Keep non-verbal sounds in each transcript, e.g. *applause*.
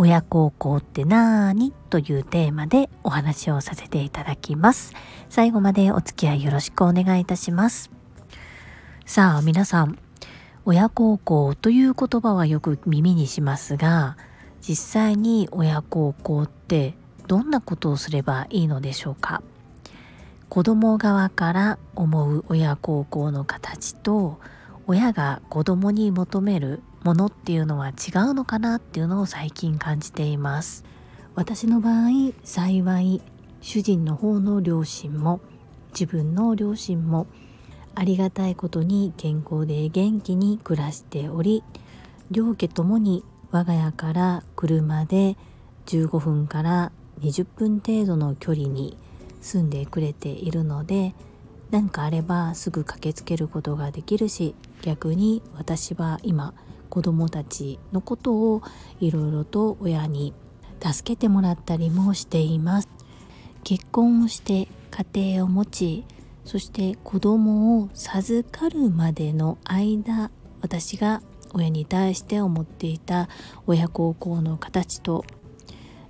親孝行ってなーにというテーマでお話をさせていただきます。最後までお付き合いよろしくお願いいたします。さあ皆さん親孝行という言葉はよく耳にしますが実際に親孝行ってどんなことをすればいいのでしょうか。子供側から思う親孝行の形と親が子供に求めるものっていうのは違うのかなっていうのを最近感じています。私の場合幸い主人の方の両親も自分の両親もありがたいことに健康で元気に暮らしており両家ともに我が家から車で15分から20分程度の距離に住んでくれているので何かあればすぐ駆けつけることができるし逆に私は今子供たちのことをいろいろと親に助けてもらったりもしています。結婚をして家庭を持ちそして子供を授かるまでの間私が親に対して思っていた親孝行の形と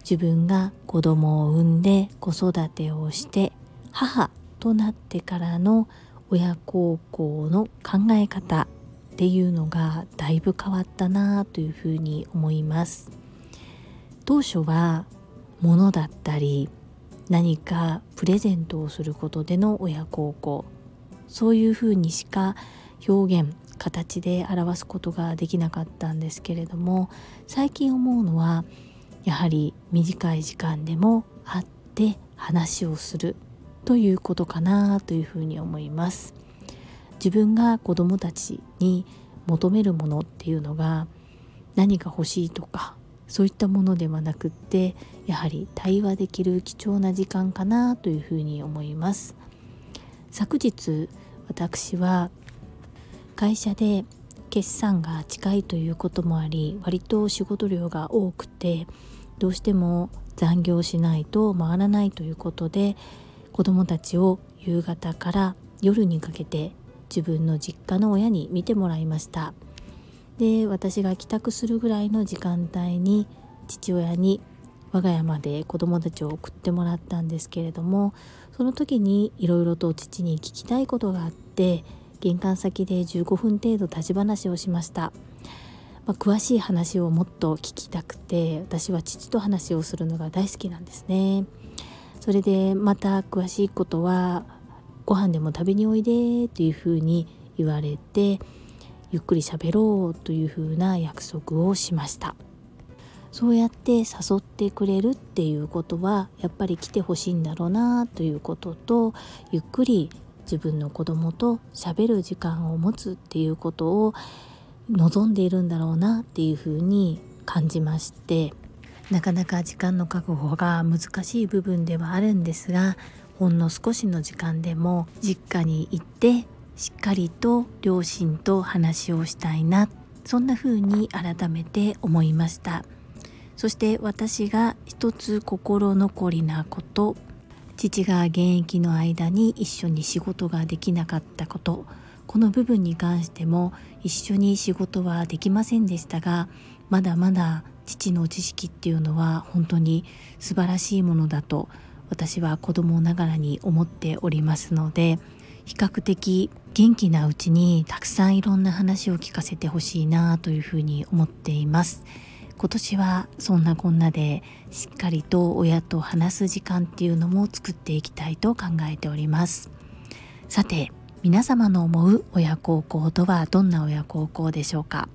自分が子供を産んで子育てをして母となってからの親孝行の考え方。っていうのがだいぶ変わったなというふうに思います。当初は物だったり何かプレゼントをすることでの親孝行そういうふうにしか表現形で表すことができなかったんですけれども最近思うのはやはり短い時間でも会って話をするということかなというふうに思います。自分が子どもたちに求めるものっていうのが何か欲しいとかそういったものではなくってやはり対話できる貴重な時間かなというふうに思います。昨日私は会社で決算が近いということもあり割と仕事量が多くてどうしても残業しないと回らないということで子どもたちを夕方から夜にかけて自分の実家の親に見てもらいました。で私が帰宅するぐらいの時間帯に父親に我が家まで子供たちを送ってもらったんですけれどもその時にいろいろと父に聞きたいことがあって玄関先で15分程度立ち話をしました、まあ、詳しい話をもっと聞きたくて私は父と話をするのが大好きなんですね。それでまた詳しいことはご飯でも食べにおいでというふうに言われてゆっくり喋ろうというふうな約束をしました。そうやって誘ってくれるっていうことはやっぱり来てほしいんだろうなということとゆっくり自分の子供と喋る時間を持つっていうことを望んでいるんだろうなっていうふうに感じましてなかなか時間の確保が難しい部分ではあるんですがほんの少しの時間でも実家に行ってしっかりと両親と話をしたいなそんな風に改めて思いました。そして私が一つ心残りなこと父が現役の間に一緒に仕事ができなかったことこの部分に関しても一緒に仕事はできませんでしたがまだまだ父の知識っていうのは本当に素晴らしいものだと私は子供ながらに思っておりますので比較的元気なうちにたくさんいろんな話を聞かせてほしいなというふうに思っています。今年はそんなこんなでしっかりと親と話す時間っていうのも作っていきたいと考えております。さて皆様の思う親孝行とはどんな親孝行でしょうか？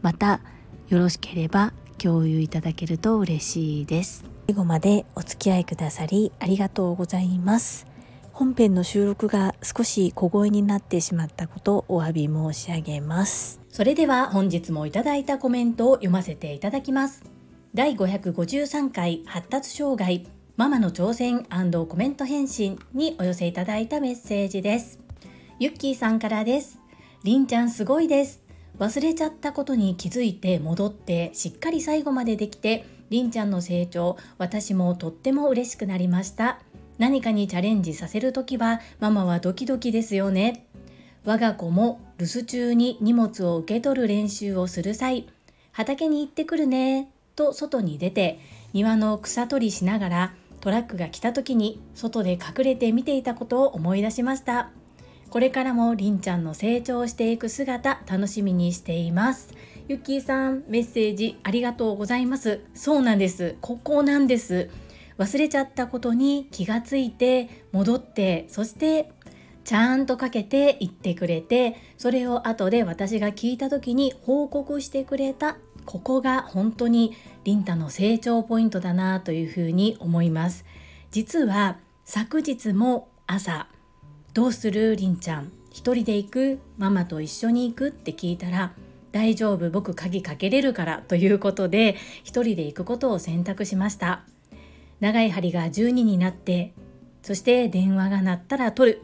またよろしければ共有いただけると嬉しいです。最後までお付き合いくださりありがとうございます。本編の収録が少し小声になってしまったことお詫び申し上げます。それでは本日もいただいたコメントを読ませていただきます。第553回発達障害ママの挑戦コメント返信にお寄せいただいたメッセージですゆっきーさんからですりんちゃんすごいです忘れちゃったことに気づいて戻ってしっかり最後までできてりんちゃんの成長私もとっても嬉しくなりました。何かにチャレンジさせるときはママはドキドキですよね。我が子も留守中に荷物を受け取る練習をする際畑に行ってくるねと外に出て庭の草取りしながらトラックが来た時に外で隠れて見ていたことを思い出しました。これからもりんちゃんの成長していく姿楽しみにしています。ゆっきーさんメッセージありがとうございます。そうなんです。ここなんです。忘れちゃったことに気がついて戻ってそしてちゃんとかけて言ってくれてそれを後で私が聞いた時に報告してくれたここが本当にリンタの成長ポイントだなというふうに思います。実は昨日も朝どうするりんちゃん一人で行くママと一緒に行くって聞いたら大丈夫僕鍵かけれるからということで一人で行くことを選択しました。長い針が12になってそして電話が鳴ったら取る。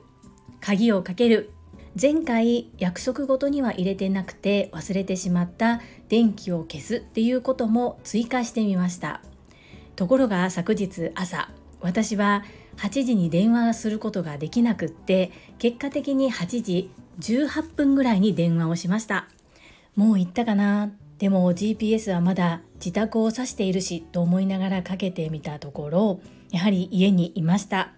鍵をかける。前回約束ごとには入れてなくて忘れてしまった電気を消すっていうことも追加してみました。ところが昨日朝私は8時に電話することができなくって結果的に8時18分ぐらいに電話をしました。もう行ったかな。でも GPS はまだ自宅を指しているしと思いながらかけてみたところやはり家にいました。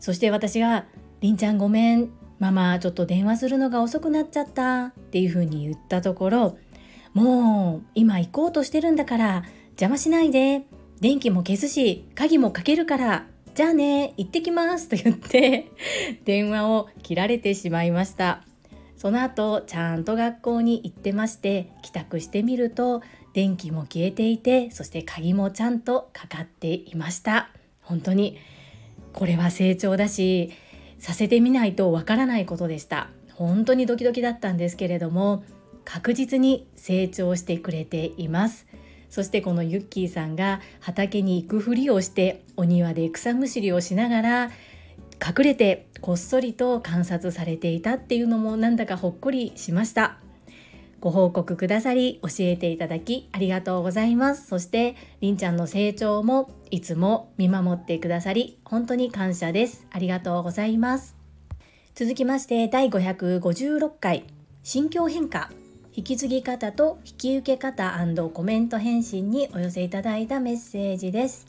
そして私が「りんちゃんごめん。ママちょっと電話するのが遅くなっちゃった」っていうふうに言ったところ「もう今行こうとしてるんだから邪魔しないで。電気も消すし鍵もかけるからじゃあね行ってきます」と言って電話を切られてしまいました。その後ちゃんと学校に行ってまして帰宅してみると電気も消えていてそして鍵もちゃんとかかっていました。本当にこれは成長だしさせてみないとわからないことでした。本当にドキドキだったんですけれども確実に成長してくれています。そしてこのユッキーさんが畑に行くふりをしてお庭で草むしりをしながら隠れてこっそりと観察されていたっていうのもなんだかほっこりしました。ご報告くださり教えていただきありがとうございます。そしてりんちゃんの成長もいつも見守ってくださり本当に感謝です。ありがとうございます。続きまして第556回。心境変化。引き継ぎ方と引き受け方コメント返信にお寄せいただいたメッセージです。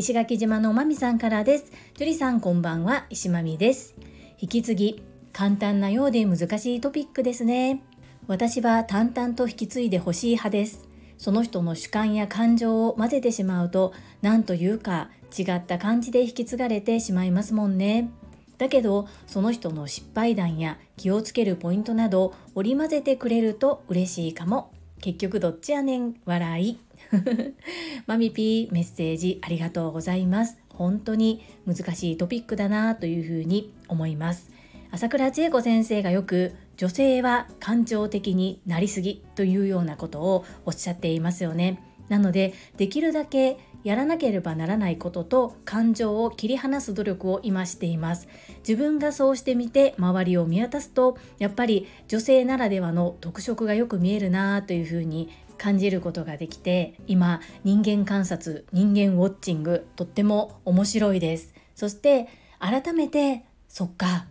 石垣島のまみさんからです。樹里さんこんばんは、石まみです。引き継ぎ、簡単なようで難しいトピックですね。私は淡々と引き継いでほしい派です。その人の主観や感情を混ぜてしまうと、何というか違った感じで引き継がれてしまいますもんね。だけど、その人の失敗談や気をつけるポイントなど織り交ぜてくれると嬉しいかも。結局どっちやねん、笑い。*laughs* マミピーメッセージありがとうございます。本当に難しいトピックだなというふうに思います。朝倉千恵子先生がよく女性は感情的になりすぎというようなことをおっしゃっていますよね。なのでできるだけやらなければならないことと感情を切り離す努力を今しています自分がそうしてみて周りを見渡すとやっぱり女性ならではの特色がよく見えるなというふうに感じることができて今人間観察人間ウォッチングとっても面白いです。そして改めてそっか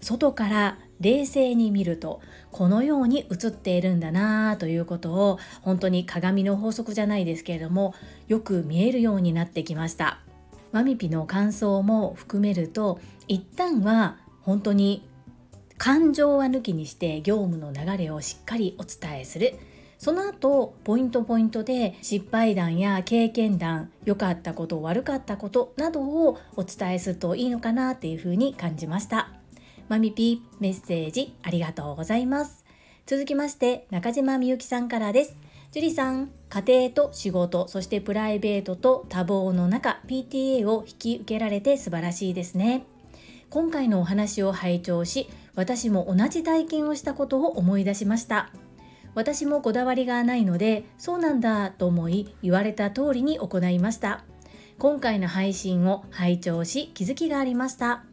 外から冷静に見るとこのように映っているんだなということを本当に鏡の法則じゃないですけれどもよく見えるようになってきました。マミピの感想も含めると一旦は本当に感情は抜きにして業務の流れをしっかりお伝えする。その後ポイントポイントで失敗談や経験談良かったこと悪かったことなどをお伝えするといいのかなっていうふうに感じました。マミピーメッセージありがとうございます。続きまして中島みゆきさんからです。樹里さん家庭と仕事そしてプライベートと多忙の中 PTA を引き受けられて素晴らしいですね。今回のお話を拝聴し私も同じ体験をしたことを思い出しました。私もこだわりがないのでそうなんだと思い言われた通りに行いました。今回の配信を拝聴し気づきがありました。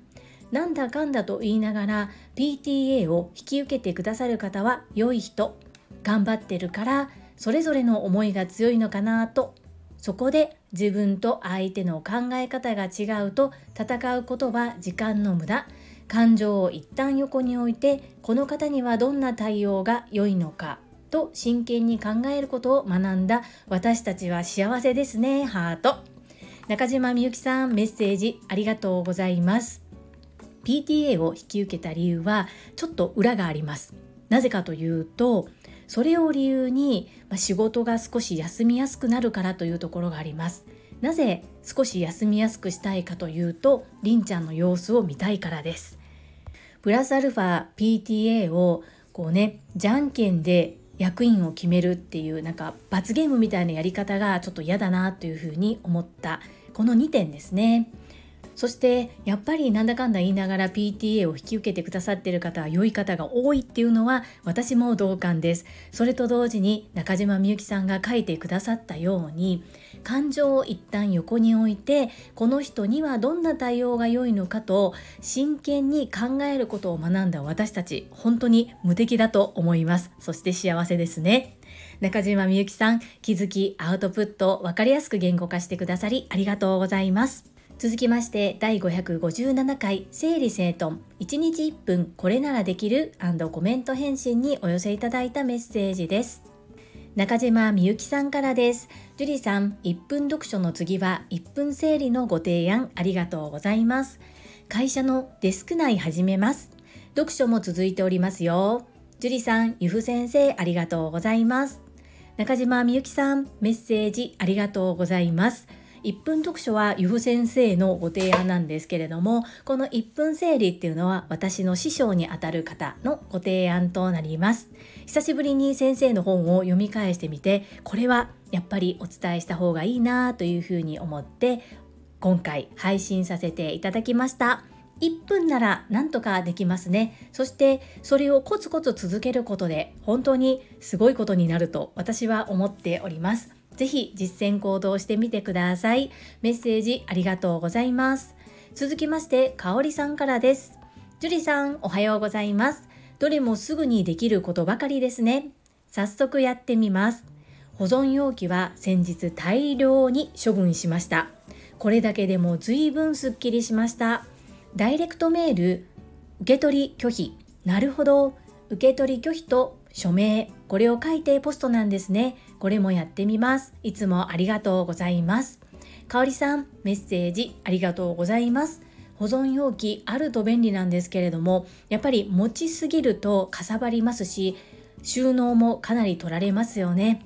なんだかんだと言いながら PTA を引き受けてくださる方は良い人。頑張ってるからそれぞれの思いが強いのかなと。そこで自分と相手の考え方が違うと戦うことは時間の無駄。感情を一旦横に置いてこの方にはどんな対応が良いのか。と真剣に考えることを学んだ。私たちは幸せですね。ハート。中島みゆきさんメッセージありがとうございます。PTA を引き受けた理由はちょっと裏があります。なぜかというとそれを理由に、仕事が少し休みやすくなるからというところがあります。なぜ少し休みやすくしたいかというとりんちゃんの様子を見たいからです。プラスアルファ PTA をこうねじゃんけんで役員を決めるっていうなんか罰ゲームみたいなやり方がちょっと嫌だなというふうに思ったこの2点ですね。そしてやっぱりなんだかんだ言いながら PTA を引き受けてくださってる方は良い方が多いっていうのは私も同感です。それと同時に中島みゆきさんが書いてくださったように感情を一旦横に置いてこの人にはどんな対応が良いのかと真剣に考えることを学んだ私たち本当に無敵だと思います。そして幸せですね。中島みゆきさん気づきアウトプット分かりやすく言語化してくださりありがとうございます。続きまして第557回整理整頓。1日1分これならできるコメント返信にお寄せいただいたメッセージです。中島みゆきさんからです。樹里さん1分読書の次は1分整理のご提案ありがとうございます。会社のデスク内始めます。読書も続いておりますよ。樹里さんゆふ先生ありがとうございます。中島みゆきさんメッセージありがとうございます。1分読書はゆふ先生のご提案なんですけれどもこの1分整理っていうのは私の師匠にあたる方のご提案となります。久しぶりに先生の本を読み返してみてこれはやっぱりお伝えした方がいいなというふうに思って今回配信させていただきました。1分ならなんとかできますね。そしてそれをコツコツ続けることで本当にすごいことになると私は思っております。ぜひ実践行動してみてください。メッセージありがとうございます。続きまして、かおりさんからです。樹里さん、おはようございます。どれもすぐにできることばかりですね。早速やってみます。保存容器は先日大量に処分しました。これだけでも随分すっきりしました。ダイレクトメール、受け取り拒否。なるほど。受け取り拒否と署名。これを書いてポストなんですね。これもやってみます。いつもありがとうございます。かおりさん、メッセージありがとうございます。保存容器あると便利なんですけれども、やっぱり持ちすぎるとかさばりますし、収納もかなり取られますよね。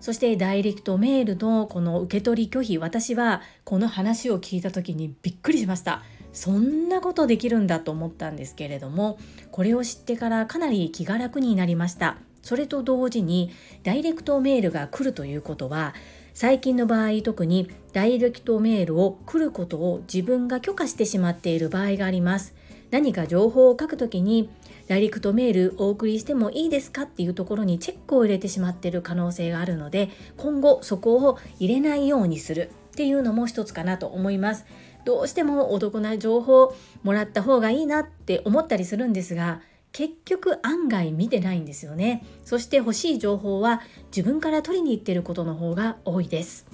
そしてダイレクトメールのこの受け取り拒否、私はこの話を聞いた時にびっくりしました。そんなことできるんだと思ったんですけれども、これを知ってからかなり気が楽になりました。それと同時にダイレクトメールが来るということは最近の場合特にダイレクトメールを来ることを自分が許可してしまっている場合があります何か情報を書くときにダイレクトメールお送りしてもいいですかっていうところにチェックを入れてしまっている可能性があるので今後そこを入れないようにするっていうのも一つかなと思いますどうしてもお得な情報もらった方がいいなって思ったりするんですが結局案外見てないんですよね。そして欲しい情報は自分から取りに行ってることの方が多いです。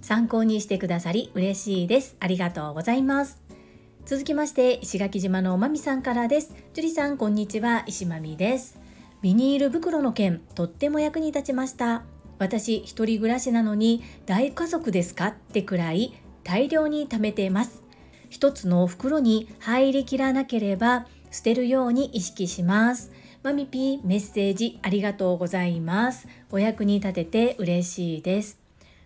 参考にしてくださり嬉しいです。ありがとうございます。続きまして石垣島のまみさんからです。樹里さんこんにちは。石まみです。ビニール袋の件とっても役に立ちました。私一人暮らしなのに大家族ですか？ってくらい大量に貯めています一つの袋に入りきらなければ捨てるように意識します。マミピーメッセージありがとうございます。お役に立てて嬉しいです。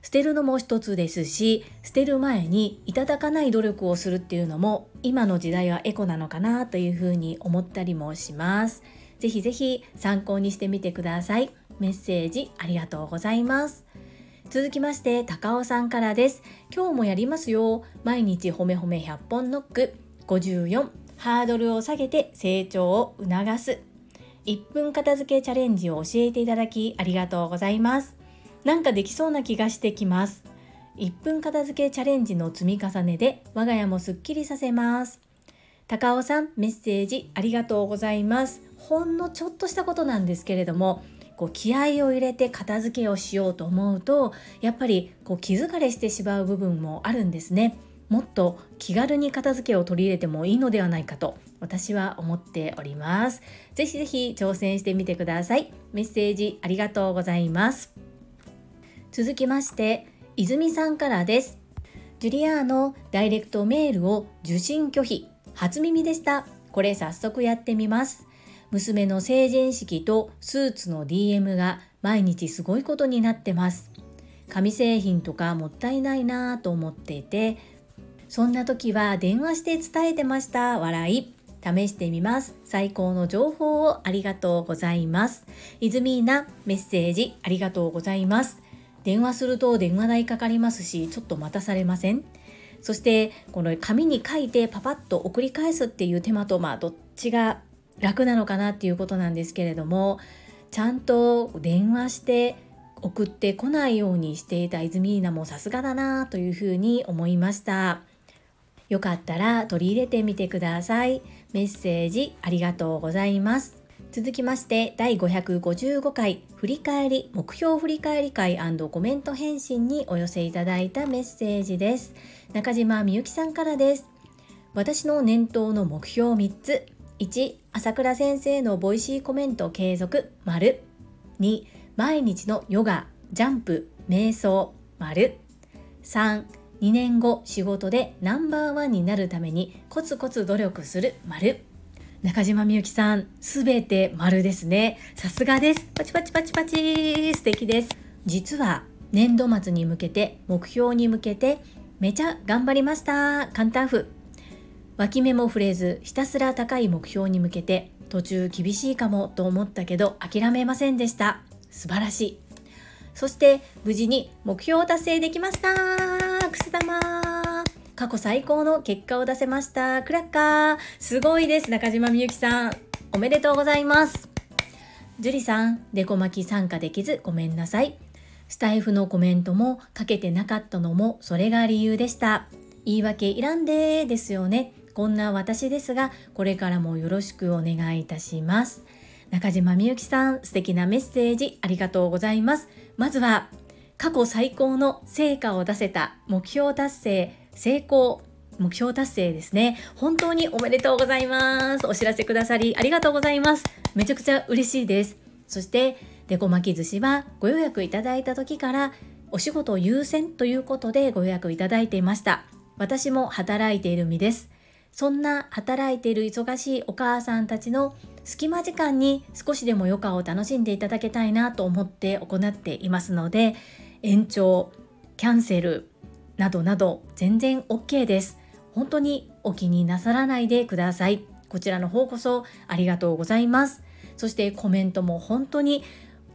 捨てるのも一つですし、捨てる前にいただかない努力をするっていうのも今の時代はエコなのかなというふうに思ったりもします。ぜひぜひ参考にしてみてください。メッセージありがとうございます。続きまして、高尾さんからです。今日もやりますよ。毎日ほめほめ100本ノック。54ハードルを下げて成長を促す。1分片付けチャレンジを教えていただきありがとうございます。なんかできそうな気がしてきます。1分片付けチャレンジの積み重ねで我が家もすっきりさせます。高尾さんメッセージありがとうございます。ほんのちょっとしたことなんですけれどもこう気合を入れて片付けをしようと思うとやっぱりこう気疲れしてしまう部分もあるんですね。もっと気軽に片付けを取り入れてもいいのではないかと私は思っております。ぜひぜひ挑戦してみてください。メッセージありがとうございます。続きまして泉さんからです。ジュリアーのダイレクトメールを受信拒否初耳でした。これ早速やってみます。娘の成人式とスーツの DM が毎日すごいことになってます紙製品とかもったいないなぁと思っていてそんな時は電話して伝えてました。笑い。試してみます。最高の情報をありがとうございます。イズミーナ、メッセージありがとうございます。電話すると電話代かかりますし、ちょっと待たされませんそして、この紙に書いてパパッと送り返すっていう手間と、まあ、どっちが楽なのかなっていうことなんですけれども、ちゃんと電話して送ってこないようにしていたイズミーナもさすがだなというふうに思いました。よかったら取り入れてみてください。メッセージありがとうございます。続きまして第555回振り返り目標振り返り会コメント返信にお寄せいただいたメッセージです中島みゆきさんからです私の年頭の目標3つ1朝倉先生の Voicy コメント継続。丸。2毎日のヨガジャンプ瞑想。丸。3 2年後仕事でナンバーワンになるためにコツコツ努力する。丸。中島みゆきさんすべて丸ですね。さすがです。パチパチパチパチ素敵です。実は年度末に向けて目標に向けてめちゃ頑張りました。簡単譜脇目も触れずひたすら高い目標に向けて途中厳しいかもと思ったけど諦めませんでした。素晴らしい。そして無事に目標を達成できました。くす玉。過去最高の結果を出せました。クラッカー。すごいです。中島みゆきさん。おめでとうございます。樹里さんデコ巻き参加できずごめんなさい。スタイフのコメントもかけてなかったのもそれが理由でした。言い訳いらんでですよね。こんな私ですがこれからもよろしくお願いいたします。中島みゆきさん素敵なメッセージありがとうございます。まずは過去最高の成果を出せた目標達成成功目標達成ですね。本当におめでとうございます。お知らせくださりありがとうございます。めちゃくちゃ嬉しいです。そしてデコ巻き寿司はご予約いただいた時からお仕事優先ということでご予約いただいていました。私も働いている身です。そんな働いている忙しいお母さんたちの隙間時間に少しでも余暇を楽しんでいただけたいなと思って行っていますので延長キャンセルなどなど全然 OK です。本当にお気になさらないでください。こちらの方こそありがとうございます。そしてコメントも本当に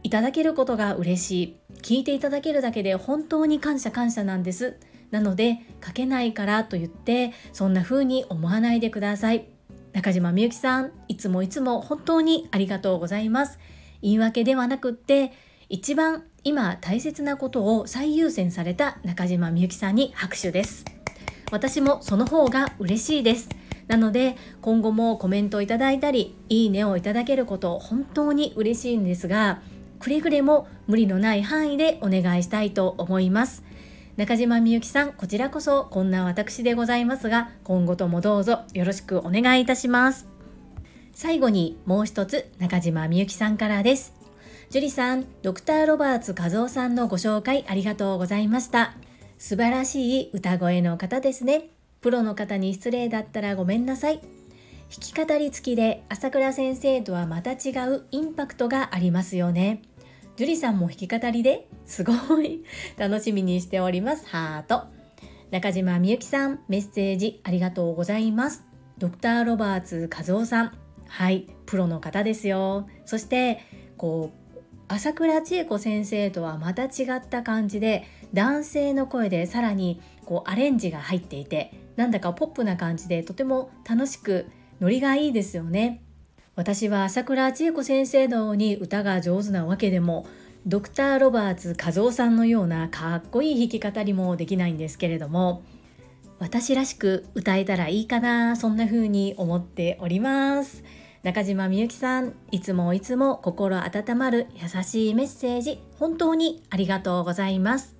いただけることが嬉しい。聞いていただけるだけで本当に感謝感謝なんです。なので書けないからと言ってそんな風に思わないでください。中島みゆきさんいつもいつも本当にありがとうございます。言い訳ではなくって一番今大切なことを最優先された中島みゆきさんに拍手です。私もその方が嬉しいです。なので今後もコメントをいただいたりいいねをいただけること本当に嬉しいんですがくれぐれも無理のない範囲でお願いしたいと思います。中島みゆきさんこちらこそこんな私でございますが今後ともどうぞよろしくお願いいたします最後にもう一つ中島みゆきさんからですジュリさん、ドクター・ロバーツ和夫さんのご紹介ありがとうございました。素晴らしい歌声の方ですね。プロの方に失礼だったらごめんなさい。弾き語り付きで朝倉先生とはまた違うインパクトがありますよね。ジュリさんも弾き語りですごい *laughs* 楽しみにしております。ハート。中島みゆきさん、メッセージありがとうございます。ドクター・ロバーツ和夫さん。はい、プロの方ですよ。そして、こう、朝倉千恵子先生とはまた違った感じで男性の声でさらにこうアレンジが入っていてなんだかポップな感じでとても楽しくノリがいいですよね私は朝倉千恵子先生のように歌が上手なわけでもドクター・ロバーツ和夫さんのようなかっこいい弾き方にもできないんですけれども私らしく歌えたらいいかなそんな風に思っております。中島みゆきさんいつもいつも心温まる優しいメッセージ本当にありがとうございます。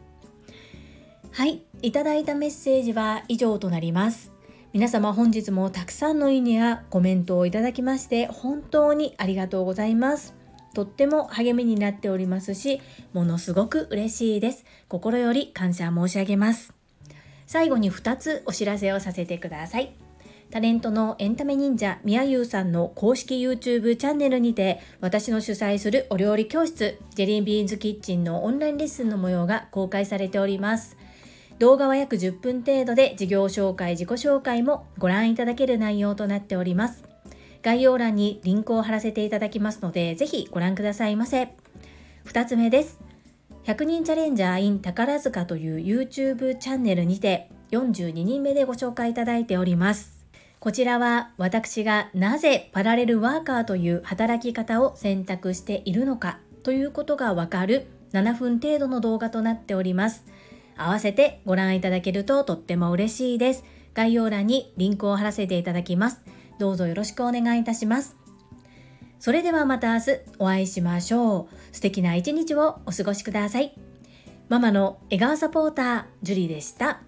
はいいただいたメッセージは以上となります。皆様本日もたくさんのいいねやコメントをいただきまして本当にありがとうございます。とっても励みになっておりますしものすごく嬉しいです。心より感謝申し上げます。最後に2つお知らせをさせてください。タレントのエンタメ忍者みやゆうさんの公式 YouTube チャンネルにて私の主催するお料理教室ジェリービーンズキッチンのオンラインレッスンの模様が公開されております。動画は約10分程度で事業紹介自己紹介もご覧いただける内容となっております。概要欄にリンクを貼らせていただきますのでぜひご覧くださいませ。2つ目です。100人チャレンジャー in 宝塚という YouTube チャンネルにて42人目でご紹介いただいております。こちらは私がなぜパラレルワーカーという働き方を選択しているのかということがわかる7分程度の動画となっております。合わせてご覧いただけるととっても嬉しいです。概要欄にリンクを貼らせていただきます。どうぞよろしくお願いいたします。それではまた明日お会いしましょう。素敵な一日をお過ごしください。ママの笑顔サポーター、ジュリーでした。